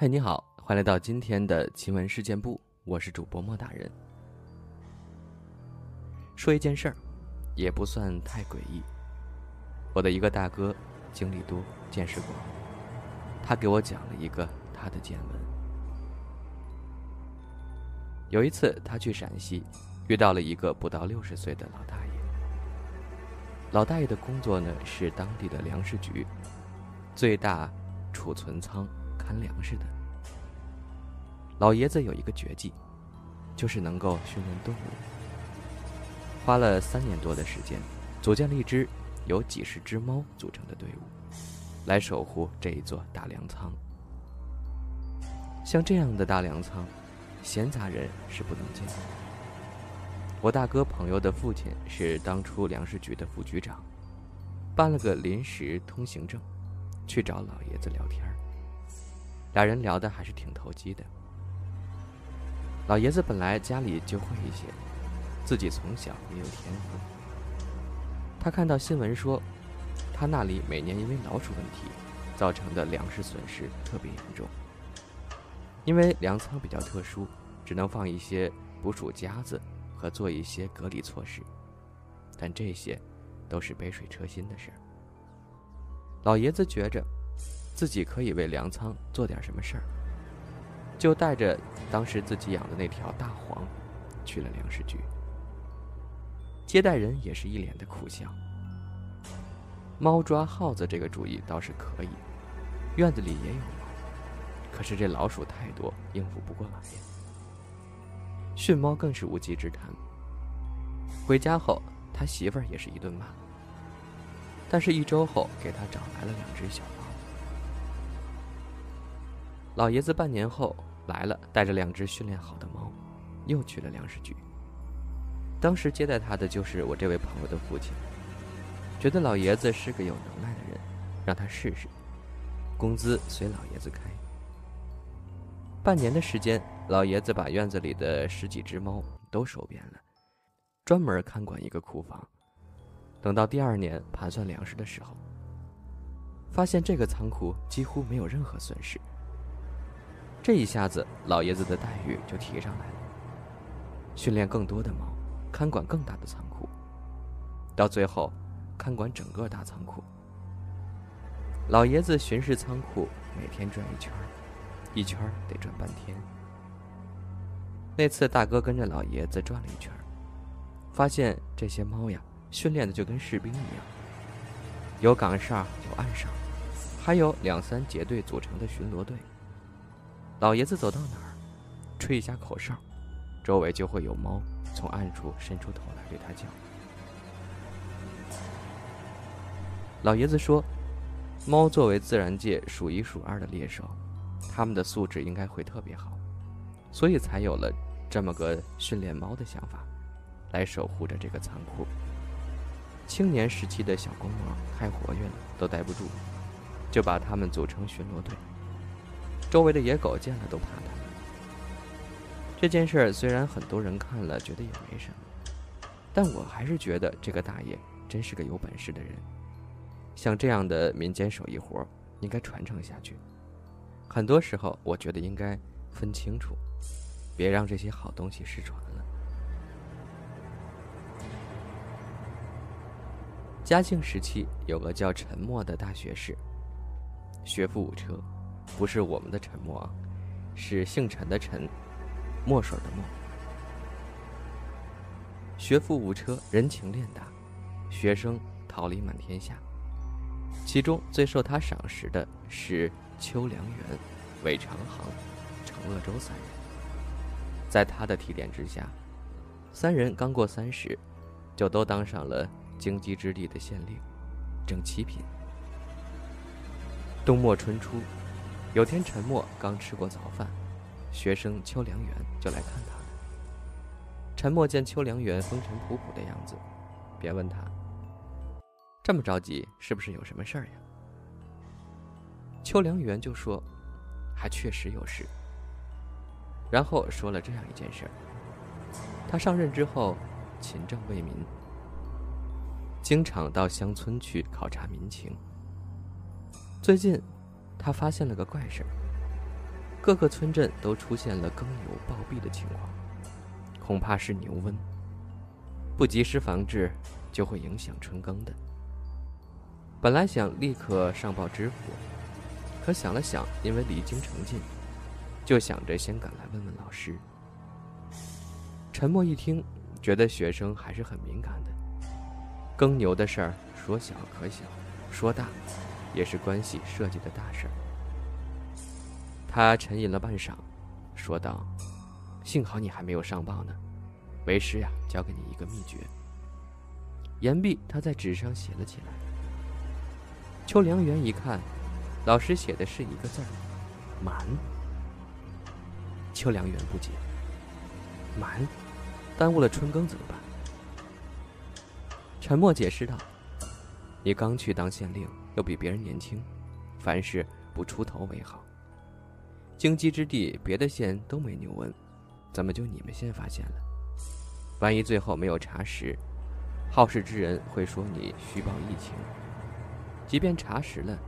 嗨，你好，欢迎来到今天的奇闻事件部，我是主播莫大人。说一件事儿，也不算太诡异。我的一个大哥经历多，见识广，他给我讲了一个他的见闻。有一次，他去陕西，遇到了一个不到六十岁的老大爷。老大爷的工作呢是当地的粮食局最大储存仓。谈粮食的老爷子有一个绝技，就是能够训练动物。花了三年多的时间，组建了一支由几十只猫组成的队伍，来守护这一座大粮仓。像这样的大粮仓，闲杂人是不能进的。我大哥朋友的父亲是当初粮食局的副局长，办了个临时通行证，去找老爷子聊天俩人聊的还是挺投机的。老爷子本来家里就会一些，自己从小也有天赋。他看到新闻说，他那里每年因为老鼠问题造成的粮食损失特别严重。因为粮仓比较特殊，只能放一些捕鼠夹子和做一些隔离措施，但这些都是杯水车薪的事儿。老爷子觉着。自己可以为粮仓做点什么事儿，就带着当时自己养的那条大黄，去了粮食局。接待人也是一脸的苦笑。猫抓耗子这个主意倒是可以，院子里也有猫，可是这老鼠太多，应付不过来呀。训猫更是无稽之谈。回家后，他媳妇儿也是一顿骂。但是，一周后给他找来了两只小猫。老爷子半年后来了，带着两只训练好的猫，又去了粮食局。当时接待他的就是我这位朋友的父亲，觉得老爷子是个有能耐的人，让他试试，工资随老爷子开。半年的时间，老爷子把院子里的十几只猫都收编了，专门看管一个库房。等到第二年盘算粮食的时候，发现这个仓库几乎没有任何损失。这一下子，老爷子的待遇就提上来了。训练更多的猫，看管更大的仓库，到最后，看管整个大仓库。老爷子巡视仓库，每天转一圈一圈得转半天。那次大哥跟着老爷子转了一圈发现这些猫呀，训练的就跟士兵一样，有岗哨，有暗哨，还有两三结队组成的巡逻队。老爷子走到哪儿，吹一下口哨，周围就会有猫从暗处伸出头来对他叫。老爷子说：“猫作为自然界数一数二的猎手，它们的素质应该会特别好，所以才有了这么个训练猫的想法，来守护着这个仓库。青年时期的小公猫太活跃了，都待不住，就把它们组成巡逻队。”周围的野狗见了都怕他。这件事虽然很多人看了觉得也没什么，但我还是觉得这个大爷真是个有本事的人。像这样的民间手艺活，应该传承下去。很多时候，我觉得应该分清楚，别让这些好东西失传了。嘉庆时期有个叫陈默的大学士，学富五车。不是我们的沉默，是姓陈的陈，墨水的墨。学富五车，人情练达，学生桃李满天下。其中最受他赏识的是邱良元、韦长航、程鄂州三人。在他的提点之下，三人刚过三十，就都当上了京畿之地的县令，正七品。冬末春初。有天，陈默刚吃过早饭，学生邱良元就来看他了。陈默见邱良元风尘仆仆的样子，便问他：“这么着急，是不是有什么事儿呀？”邱良元就说：“还确实有事。”然后说了这样一件事儿：他上任之后，勤政为民，经常到乡村去考察民情。最近。他发现了个怪事各个村镇都出现了耕牛暴毙的情况，恐怕是牛瘟。不及时防治，就会影响春耕的。本来想立刻上报知府，可想了想，因为离京城近，就想着先赶来问问老师。陈默一听，觉得学生还是很敏感的。耕牛的事儿，说小可小，说大，也是关系设计的大事儿。他沉吟了半晌，说道：“幸好你还没有上报呢。为师呀，教给你一个秘诀。”言毕，他在纸上写了起来。邱良元一看，老师写的是一个字儿“瞒”。邱良元不解：“瞒，耽误了春耕怎么办？”沉默解释道：“你刚去当县令，又比别人年轻，凡事不出头为好。荆棘之地，别的县都没牛瘟，怎么就你们县发现了？万一最后没有查实，好事之人会说你虚报疫情；即便查实了，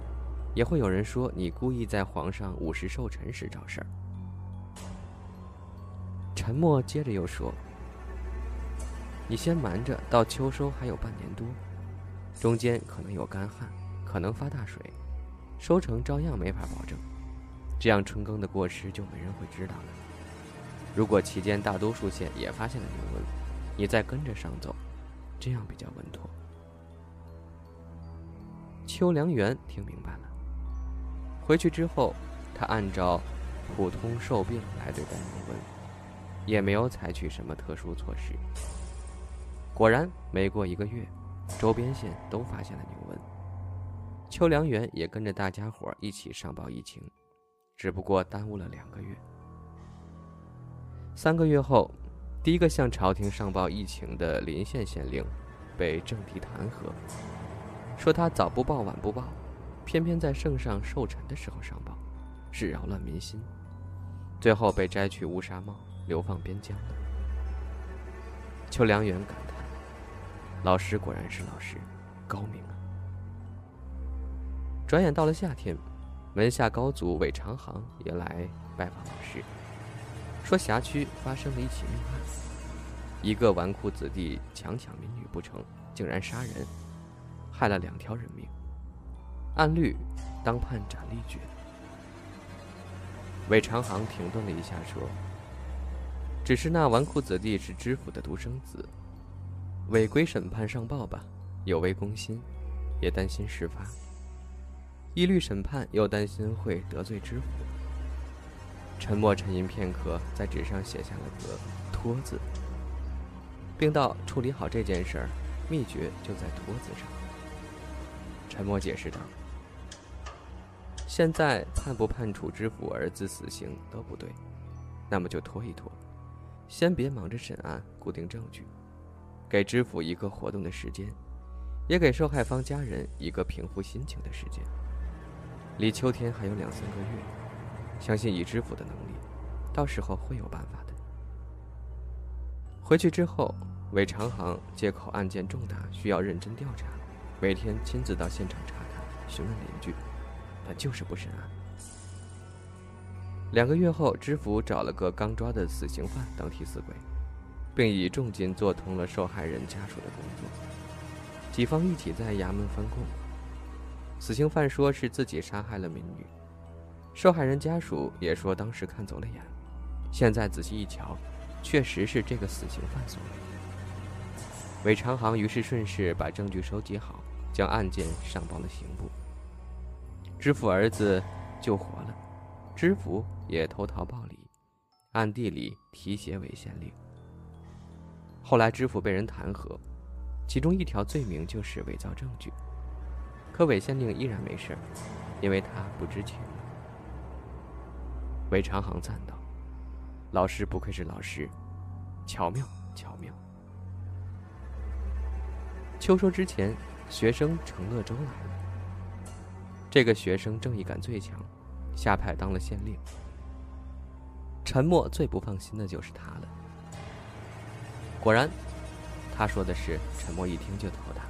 也会有人说你故意在皇上午时寿辰时找事儿。”陈默接着又说。你先瞒着，到秋收还有半年多，中间可能有干旱，可能发大水，收成照样没法保证。这样春耕的过失就没人会知道了。如果期间大多数县也发现了牛瘟，你再跟着上走，这样比较稳妥。邱良元听明白了，回去之后，他按照普通受病来对待牛瘟，也没有采取什么特殊措施。果然，没过一个月，周边县都发现了牛瘟。邱良元也跟着大家伙一起上报疫情，只不过耽误了两个月。三个月后，第一个向朝廷上报疫情的临县县令被政敌弹劾，说他早不报晚不报，偏偏在圣上寿辰的时候上报，是扰乱民心。最后被摘去乌纱帽，流放边疆了。邱良元感叹。老师果然是老师，高明啊！转眼到了夏天，门下高祖韦长行也来拜访老师，说辖区发生了一起命案，一个纨绔子弟强抢民女不成，竟然杀人，害了两条人命，按律当判斩立决。韦长行停顿了一下，说：“只是那纨绔子弟是知府的独生子。”违规审判上报吧，有违公心，也担心事发；一律审判，又担心会得罪知府。沉默沉吟片刻，在纸上写下了个“托”字，并道：“处理好这件事儿，秘诀就在‘托’字上。”沉默解释道：“现在判不判处知府儿子死刑都不对，那么就拖一拖，先别忙着审案、固定证据。”给知府一个活动的时间，也给受害方家人一个平复心情的时间。离秋天还有两三个月，相信以知府的能力，到时候会有办法的。回去之后，韦长行借口案件重大，需要认真调查，每天亲自到现场查看，询问邻居，但就是不审案。两个月后，知府找了个刚抓的死刑犯当替死鬼。并以重金做通了受害人家属的工作，几方一起在衙门翻供。死刑犯说是自己杀害了民女，受害人家属也说当时看走了眼，现在仔细一瞧，确实是这个死刑犯所为。韦长行于是顺势把证据收集好，将案件上报了刑部。知府儿子救活了，知府也投桃报李，暗地里提携韦县令。后来知府被人弹劾，其中一条罪名就是伪造证据。可韦县令依然没事因为他不知情。韦长行赞道：“老师不愧是老师，巧妙巧妙。”秋收之前，学生程乐周来了。这个学生正义感最强，下派当了县令。陈默最不放心的就是他了。果然，他说的是，陈默一听就头大。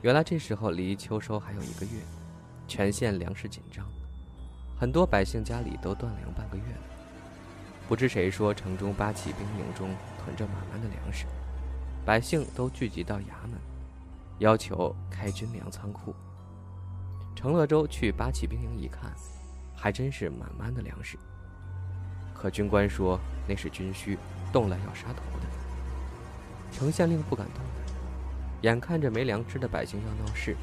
原来这时候离秋收还有一个月，全县粮食紧张，很多百姓家里都断粮半个月了。不知谁说城中八旗兵营中囤着满满的粮食，百姓都聚集到衙门，要求开军粮仓库。程乐周去八旗兵营一看，还真是满满的粮食。可军官说那是军需，动了要杀头的。程县令不敢动弹，眼看着没粮吃的百姓要闹事，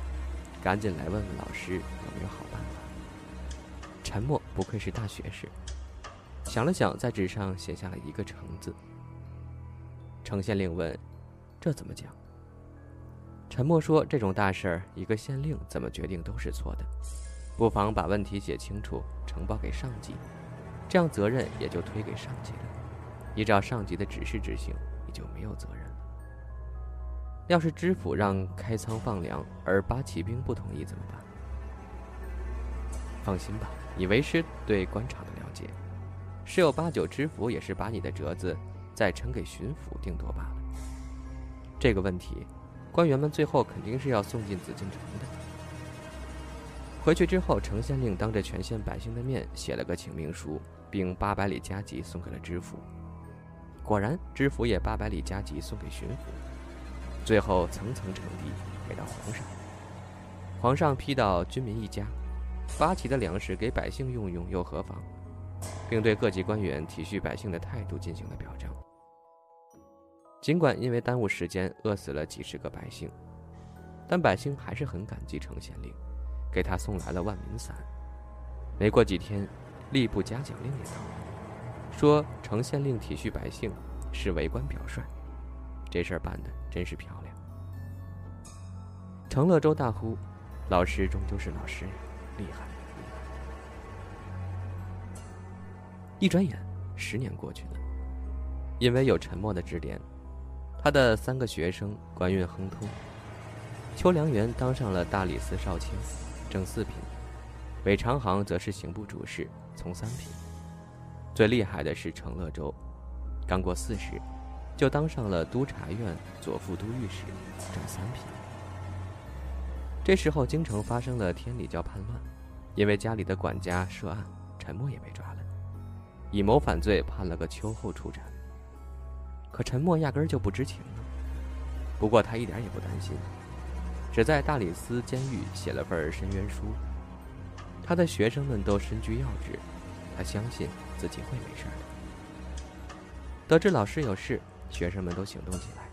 赶紧来问问老师有没有好办法。沉默不愧是大学士，想了想，在纸上写下了一个“程”字。程县令问：“这怎么讲？”沉默说：“这种大事儿，一个县令怎么决定都是错的，不妨把问题写清楚，呈报给上级。”这样责任也就推给上级了，依照上级的指示执行，你就没有责任了。要是知府让开仓放粮，而八旗兵不同意怎么办？放心吧，以为师对官场的了解，十有八九知府也是把你的折子再呈给巡抚定夺罢了。这个问题，官员们最后肯定是要送进紫禁城的。回去之后，程县令当着全县百姓的面写了个请命书。并八百里加急送给了知府，果然知府也八百里加急送给巡抚，最后层层呈递给到皇上。皇上批到军民一家，八旗的粮食给百姓用用又何妨？并对各级官员体恤百姓的态度进行了表彰。尽管因为耽误时间饿死了几十个百姓，但百姓还是很感激程县令，给他送来了万民伞。没过几天。吏部嘉奖令也到了，说程县令体恤百姓，是为官表率，这事儿办的真是漂亮。程乐周大呼：“老师终究是老师，厉害！”一转眼，十年过去了，因为有沉默的指点，他的三个学生官运亨通。邱良元当上了大理寺少卿，正四品；韦长行则是刑部主事。从三品，最厉害的是程乐周，刚过四十，就当上了督察院左副都御史，正三品。这时候京城发生了天理教叛乱，因为家里的管家涉案，陈默也被抓了，以谋反罪判了个秋后处斩。可陈默压根儿就不知情，不过他一点也不担心，只在大理寺监狱写了份申冤书。他的学生们都身居要职，他相信自己会没事的。得知老师有事，学生们都行动起来。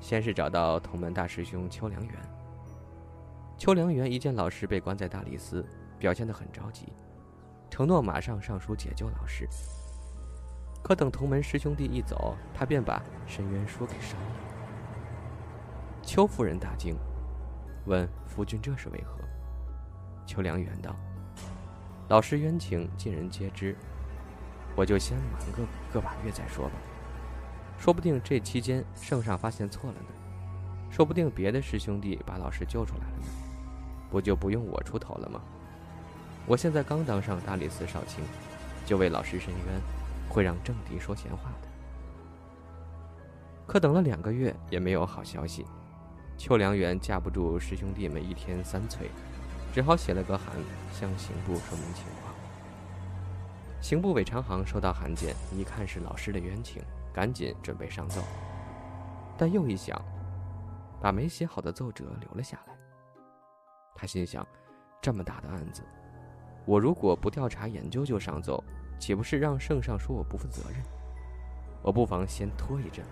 先是找到同门大师兄邱良元。邱良元一见老师被关在大理寺，表现得很着急，承诺马上上书解救老师。可等同门师兄弟一走，他便把申冤书给烧了。邱夫人大惊，问夫君这是为何？邱良元道。老师冤情，尽人皆知，我就先瞒个个把月再说吧。说不定这期间圣上发现错了呢，说不定别的师兄弟把老师救出来了呢，不就不用我出头了吗？我现在刚当上大理寺少卿，就为老师申冤，会让政敌说闲话的。可等了两个月也没有好消息，邱良元架不住师兄弟们一天三催。只好写了个函向刑部说明情况。刑部韦长行收到函件，一看是老师的冤情，赶紧准备上奏。但又一想，把没写好的奏折留了下来。他心想，这么大的案子，我如果不调查研究就上奏，岂不是让圣上说我不负责任？我不妨先拖一阵。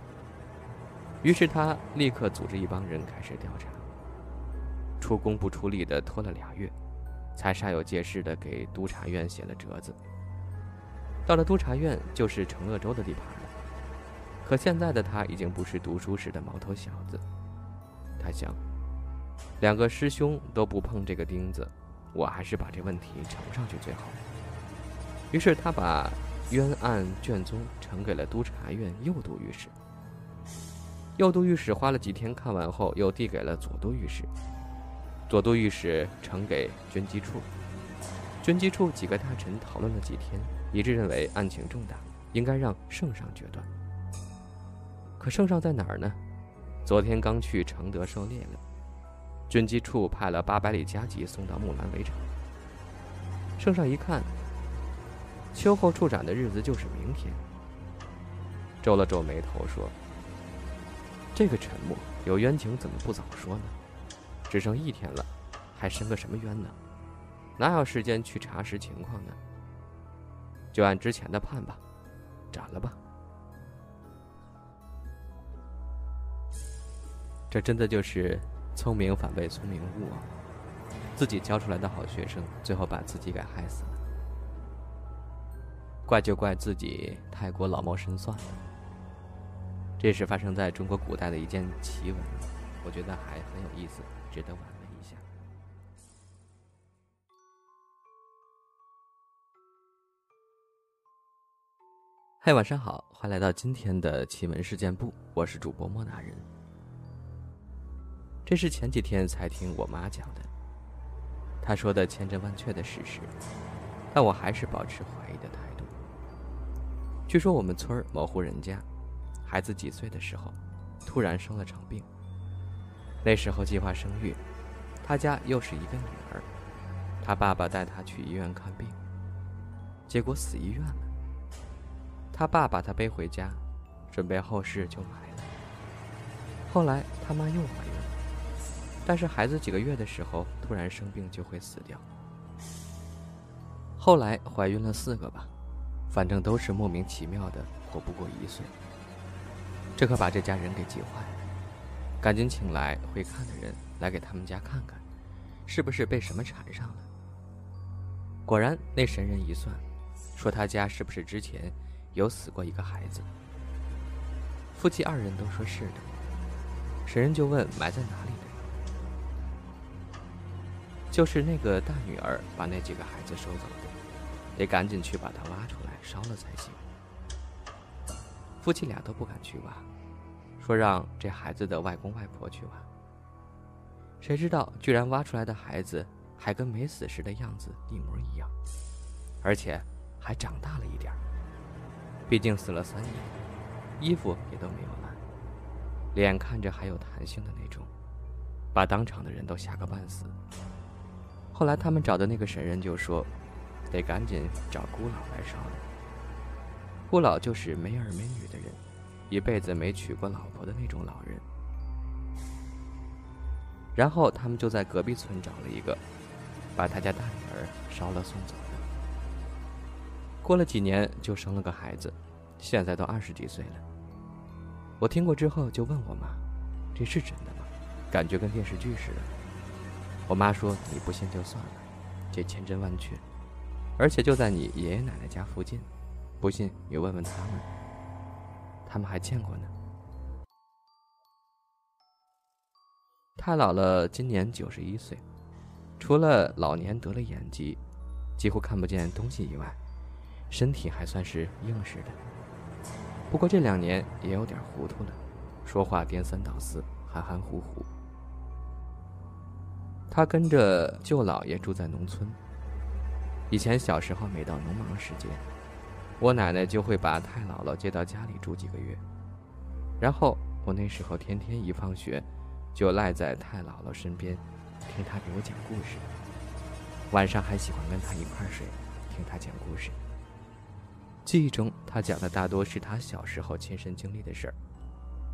于是他立刻组织一帮人开始调查。出工不出力的拖了俩月，才煞有介事的给督察院写了折子。到了督察院，就是程乐州的地盘。可现在的他已经不是读书时的毛头小子。他想，两个师兄都不碰这个钉子，我还是把这问题呈上去最好。于是他把冤案卷宗呈给了督察院右都御史。右都御史花了几天看完后，又递给了左都御史。左都御史呈给军机处，军机处几个大臣讨论了几天，一致认为案情重大，应该让圣上决断。可圣上在哪儿呢？昨天刚去承德狩猎了。军机处派了八百里加急送到木兰围城。圣上一看，秋后处斩的日子就是明天，皱了皱眉头说：“这个沉默有冤情，怎么不早说呢？只剩一天了，还申个什么冤呢？哪有时间去查实情况呢？就按之前的判吧，斩了吧。”这真的就是聪明反被聪明误啊！自己教出来的好学生，最后把自己给害死了。怪就怪自己太过老谋深算。这是发生在中国古代的一件奇闻，我觉得还很有意思，值得玩味一下。嗨，晚上好，欢迎来到今天的奇闻事件部，我是主播莫大人。这是前几天才听我妈讲的，她说的千真万确的事实，但我还是保持怀疑的态度。据说我们村某户人家，孩子几岁的时候，突然生了场病。那时候计划生育，他家又是一个女儿，他爸爸带他去医院看病，结果死医院了。他爸把他背回家，准备后事就埋了。后来他妈又怀孕。但是孩子几个月的时候突然生病就会死掉。后来怀孕了四个吧，反正都是莫名其妙的活不过一岁。这可把这家人给急坏了，赶紧请来会看的人来给他们家看看，是不是被什么缠上了。果然那神人一算，说他家是不是之前有死过一个孩子。夫妻二人都说是的，神人就问埋在哪里。就是那个大女儿把那几个孩子收走的，得赶紧去把它挖出来烧了才行。夫妻俩都不敢去挖，说让这孩子的外公外婆去挖。谁知道居然挖出来的孩子还跟没死时的样子一模一样，而且还长大了一点儿毕竟死了三年，衣服也都没有烂，脸看着还有弹性的那种，把当场的人都吓个半死。后来他们找的那个神人就说：“得赶紧找孤老来烧了。孤老就是没儿没女的人，一辈子没娶过老婆的那种老人。”然后他们就在隔壁村找了一个，把他家大女儿烧了送走的。过了几年就生了个孩子，现在都二十几岁了。我听过之后就问我妈：“这是真的吗？感觉跟电视剧似的。”我妈说：“你不信就算了，这千真万确，而且就在你爷爷奶奶家附近。不信你问问他们，他们还见过呢。”太姥姥今年九十一岁，除了老年得了眼疾，几乎看不见东西以外，身体还算是硬实的。不过这两年也有点糊涂了，说话颠三倒四，含含糊糊。他跟着舅姥爷住在农村。以前小时候，每到农忙时节，我奶奶就会把太姥姥接到家里住几个月。然后我那时候天天一放学，就赖在太姥姥身边，听她给我讲故事。晚上还喜欢跟她一块睡，听她讲故事。记忆中，她讲的大多是她小时候亲身经历的事儿，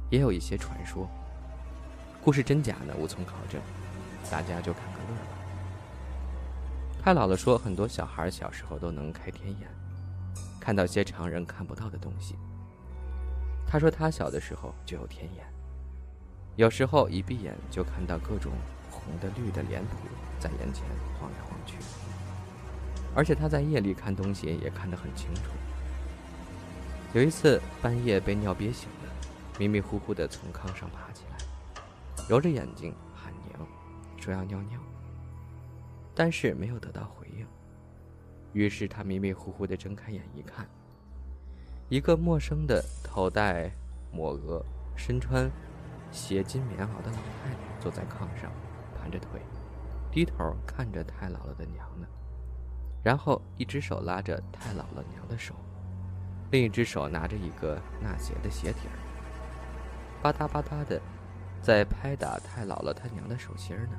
也有一些传说。故事真假呢，无从考证。大家就看个乐吧。太姥姥说，很多小孩小时候都能开天眼，看到些常人看不到的东西。他说他小的时候就有天眼，有时候一闭眼就看到各种红的、绿的脸谱在眼前晃来晃去，而且他在夜里看东西也看得很清楚。有一次半夜被尿憋醒了，迷迷糊糊的从炕上爬起来，揉着眼睛。说要尿尿，但是没有得到回应。于是他迷迷糊糊的睁开眼一看，一个陌生的头戴抹额、身穿斜襟棉袄的老太太坐在炕上，盘着腿，低头看着太姥姥的娘呢。然后一只手拉着太姥姥娘的手，另一只手拿着一个纳鞋的鞋底儿，吧嗒吧嗒的在拍打太姥姥他娘的手心呢。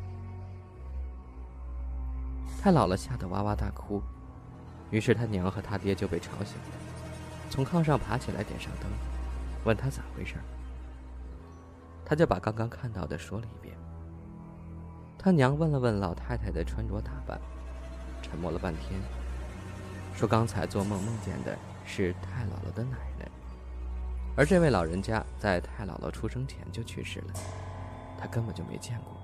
太姥姥吓得哇哇大哭，于是他娘和他爹就被吵醒了，从炕上爬起来，点上灯，问他咋回事他就把刚刚看到的说了一遍。他娘问了问老太太的穿着打扮，沉默了半天，说刚才做梦梦见的是太姥姥的奶奶，而这位老人家在太姥姥出生前就去世了，他根本就没见过。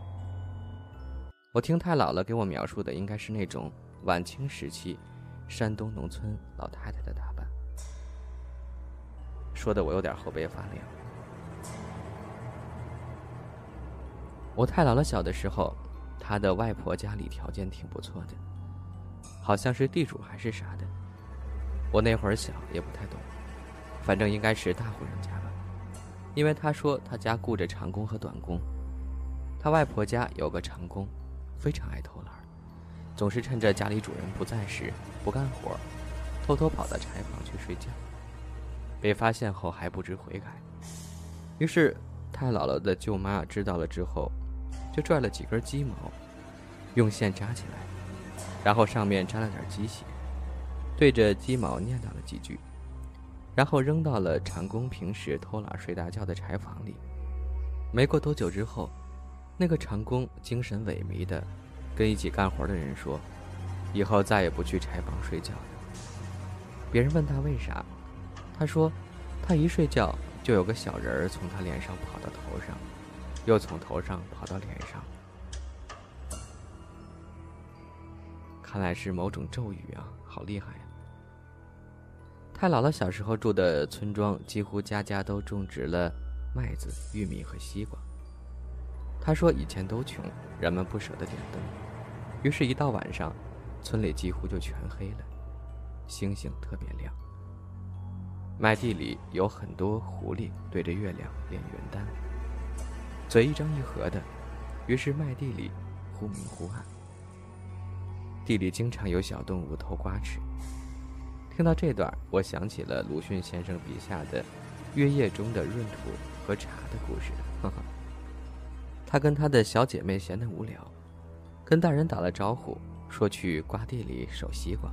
我听太姥姥给我描述的应该是那种晚清时期。山东农村老太太的打扮，说的我有点后背发凉。我太姥姥小的时候，她的外婆家里条件挺不错的，好像是地主还是啥的。我那会儿小也不太懂，反正应该是大户人家吧，因为他说他家雇着长工和短工，他外婆家有个长工，非常爱偷懒。总是趁着家里主人不在时不干活，偷偷跑到柴房去睡觉。被发现后还不知悔改，于是太姥姥的舅妈知道了之后，就拽了几根鸡毛，用线扎起来，然后上面沾了点鸡血，对着鸡毛念叨了几句，然后扔到了长工平时偷懒睡大觉的柴房里。没过多久之后，那个长工精神萎靡的。跟一起干活的人说：“以后再也不去柴房睡觉了。”别人问他为啥，他说：“他一睡觉就有个小人儿从他脸上跑到头上，又从头上跑到脸上。看来是某种咒语啊，好厉害呀！”太姥姥小时候住的村庄几乎家家都种植了麦子、玉米和西瓜。他说以前都穷，人们不舍得点灯。于是，一到晚上，村里几乎就全黑了，星星特别亮。麦地里有很多狐狸对着月亮练元丹，嘴一张一合的，于是麦地里忽明忽暗。地里经常有小动物偷瓜吃。听到这段，我想起了鲁迅先生笔下的月夜中的闰土和茶的故事。呵呵，他跟他的小姐妹闲得无聊。跟大人打了招呼，说去瓜地里守西瓜，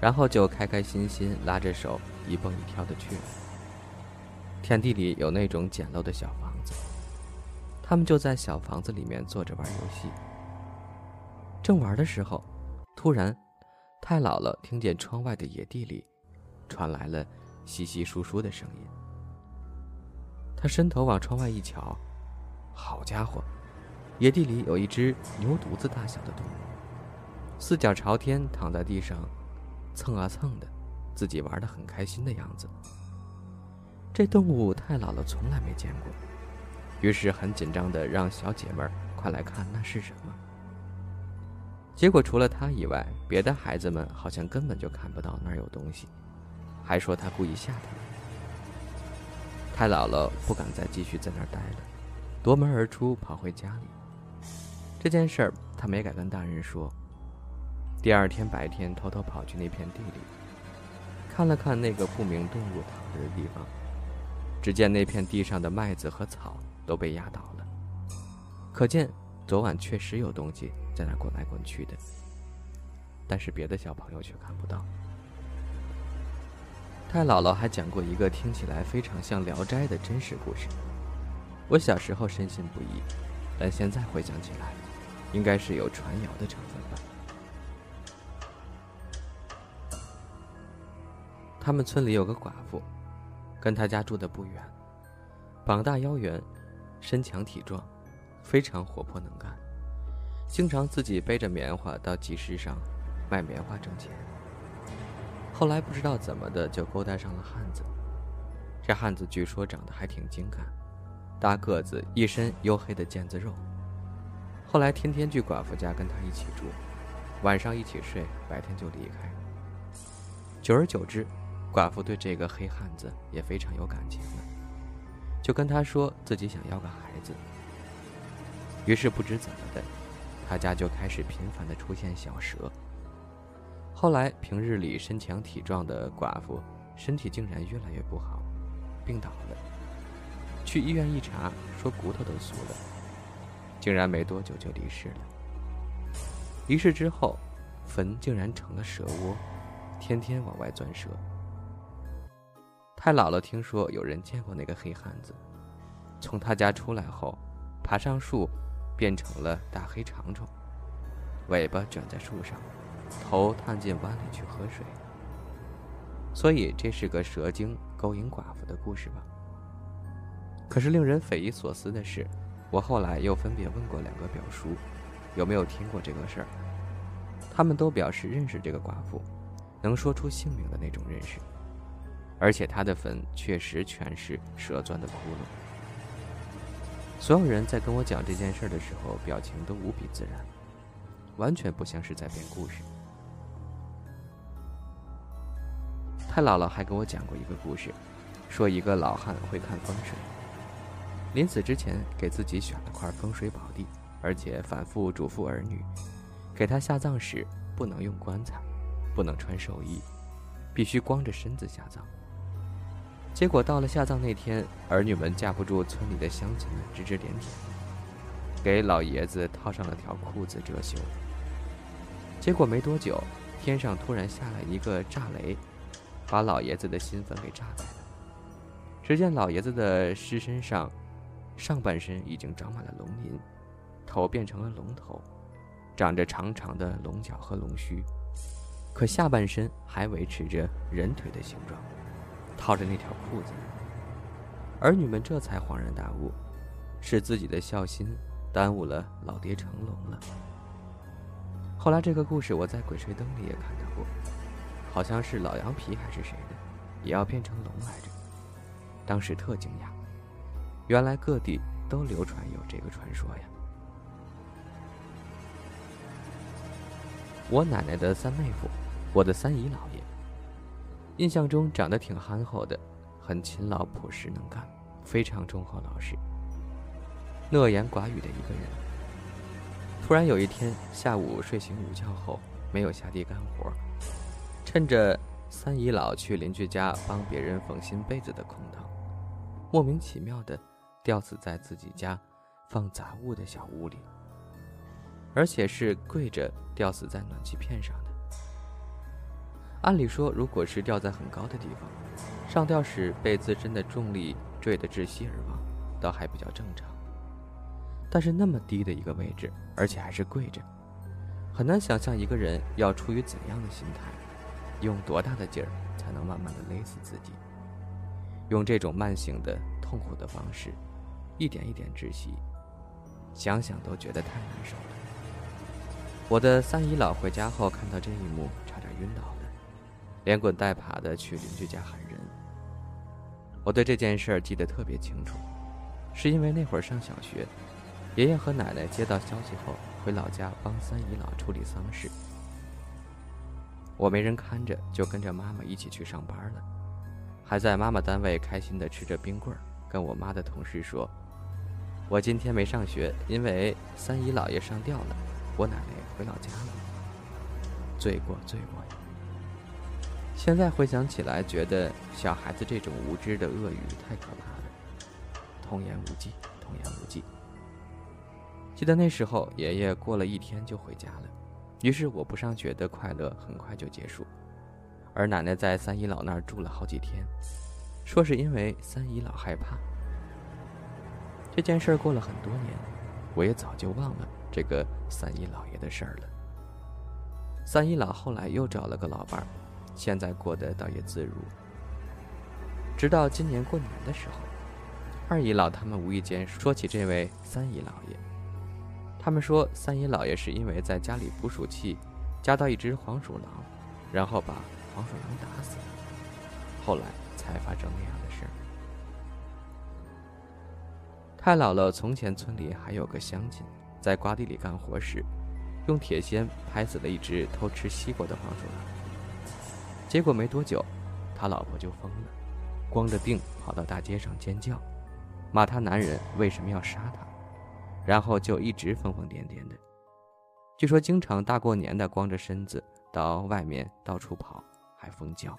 然后就开开心心拉着手一蹦一跳的去了。田地里有那种简陋的小房子，他们就在小房子里面坐着玩游戏。正玩的时候，突然，太姥姥听见窗外的野地里传来了稀稀疏疏的声音。她伸头往窗外一瞧，好家伙！野地里有一只牛犊子大小的动物，四脚朝天躺在地上，蹭啊蹭的，自己玩的很开心的样子。这动物太老了，从来没见过，于是很紧张的让小姐妹快来看那是什么。结果除了他以外，别的孩子们好像根本就看不到那儿有东西，还说他故意吓他们。太姥姥不敢再继续在那儿待了，夺门而出，跑回家里。这件事儿他没敢跟大人说。第二天白天，偷偷跑去那片地里，看了看那个不明动物躺着的地方。只见那片地上的麦子和草都被压倒了，可见昨晚确实有东西在那滚来滚去的。但是别的小朋友却看不到。太姥姥还讲过一个听起来非常像《聊斋》的真实故事，我小时候深信不疑，但现在回想起来。应该是有传谣的成分吧。他们村里有个寡妇，跟他家住的不远，膀大腰圆，身强体壮，非常活泼能干，经常自己背着棉花到集市上卖棉花挣钱。后来不知道怎么的就勾搭上了汉子，这汉子据说长得还挺精干，大个子，一身黝黑的腱子肉。后来天天去寡妇家跟他一起住，晚上一起睡，白天就离开。久而久之，寡妇对这个黑汉子也非常有感情了，就跟他说自己想要个孩子。于是不知怎么的，他家就开始频繁的出现小蛇。后来平日里身强体壮的寡妇身体竟然越来越不好，病倒了。去医院一查，说骨头都酥了。竟然没多久就离世了。离世之后，坟竟然成了蛇窝，天天往外钻蛇。太姥姥听说有人见过那个黑汉子，从他家出来后，爬上树，变成了大黑长虫，尾巴卷在树上，头探进湾里去喝水。所以这是个蛇精勾引寡妇的故事吧？可是令人匪夷所思的是，我后来又分别问过两个表叔，有没有听过这个事儿。他们都表示认识这个寡妇，能说出姓名的那种认识，而且她的坟确实全是蛇钻的窟窿。所有人在跟我讲这件事的时候，表情都无比自然，完全不像是在编故事。太姥姥还给我讲过一个故事，说一个老汉会看风水，临死之前给自己选了块风水宝地，而且反复嘱咐儿女，给他下葬时不能用棺材，不能穿寿衣，必须光着身子下葬。结果到了下葬那天，儿女们架不住村里的乡亲们指指点点，给老爷子套上了条裤子遮羞。结果没多久，天上突然下来一个炸雷。把老爷子的新坟给炸开了。只见老爷子的尸身上，上半身已经长满了龙鳞，头变成了龙头，长着长长的龙角和龙须，可下半身还维持着人腿的形状，套着那条裤子。儿女们这才恍然大悟，是自己的孝心耽误了老爹成龙了。后来这个故事我在《鬼吹灯》里也看到过。好像是老羊皮还是谁的，也要变成龙来着。当时特惊讶，原来各地都流传有这个传说呀。我奶奶的三妹夫，我的三姨姥爷，印象中长得挺憨厚的，很勤劳朴实能干，非常忠厚老实，讷言寡语的一个人。突然有一天下午睡醒午觉后，没有下地干活。趁着三姨姥去邻居家帮别人缝新被子的空档，莫名其妙的吊死在自己家放杂物的小屋里，而且是跪着吊死在暖气片上。按理说，如果是吊在很高的地方，上吊时被自身的重力坠得窒息而亡，倒还比较正常。但是那么低的一个位置，而且还是跪着，很难想象一个人要出于怎样的心态。用多大的劲儿才能慢慢的勒死自己？用这种慢性的痛苦的方式，一点一点窒息，想想都觉得太难受了。我的三姨姥回家后看到这一幕，差点晕倒，连滚带爬的去邻居家喊人。我对这件事儿记得特别清楚，是因为那会儿上小学，爷爷和奶奶接到消息后回老家帮三姨姥处理丧事。我没人看着，就跟着妈妈一起去上班了，还在妈妈单位开心的吃着冰棍儿，跟我妈的同事说：“我今天没上学，因为三姨姥爷上吊了，我奶奶回老家了。”罪过，罪过呀！现在回想起来，觉得小孩子这种无知的恶语太可怕了，童言无忌，童言无忌。记得那时候，爷爷过了一天就回家了。于是我不上学的快乐很快就结束，而奶奶在三姨姥那儿住了好几天，说是因为三姨姥害怕。这件事儿过了很多年，我也早就忘了这个三姨姥爷的事儿了。三姨姥后来又找了个老伴儿，现在过得倒也自如。直到今年过年的时候，二姨姥他们无意间说起这位三姨姥爷。他们说，三姨姥爷是因为在家里捕鼠器夹到一只黄鼠狼，然后把黄鼠狼打死了，后来才发生那样的事。太姥姥从前村里还有个乡亲，在瓜地里干活时，用铁锨拍死了一只偷吃西瓜的黄鼠狼。结果没多久，他老婆就疯了，光着腚跑到大街上尖叫，骂他男人为什么要杀他。然后就一直疯疯癫癫的，据说经常大过年的光着身子到外面到处跑，还疯叫。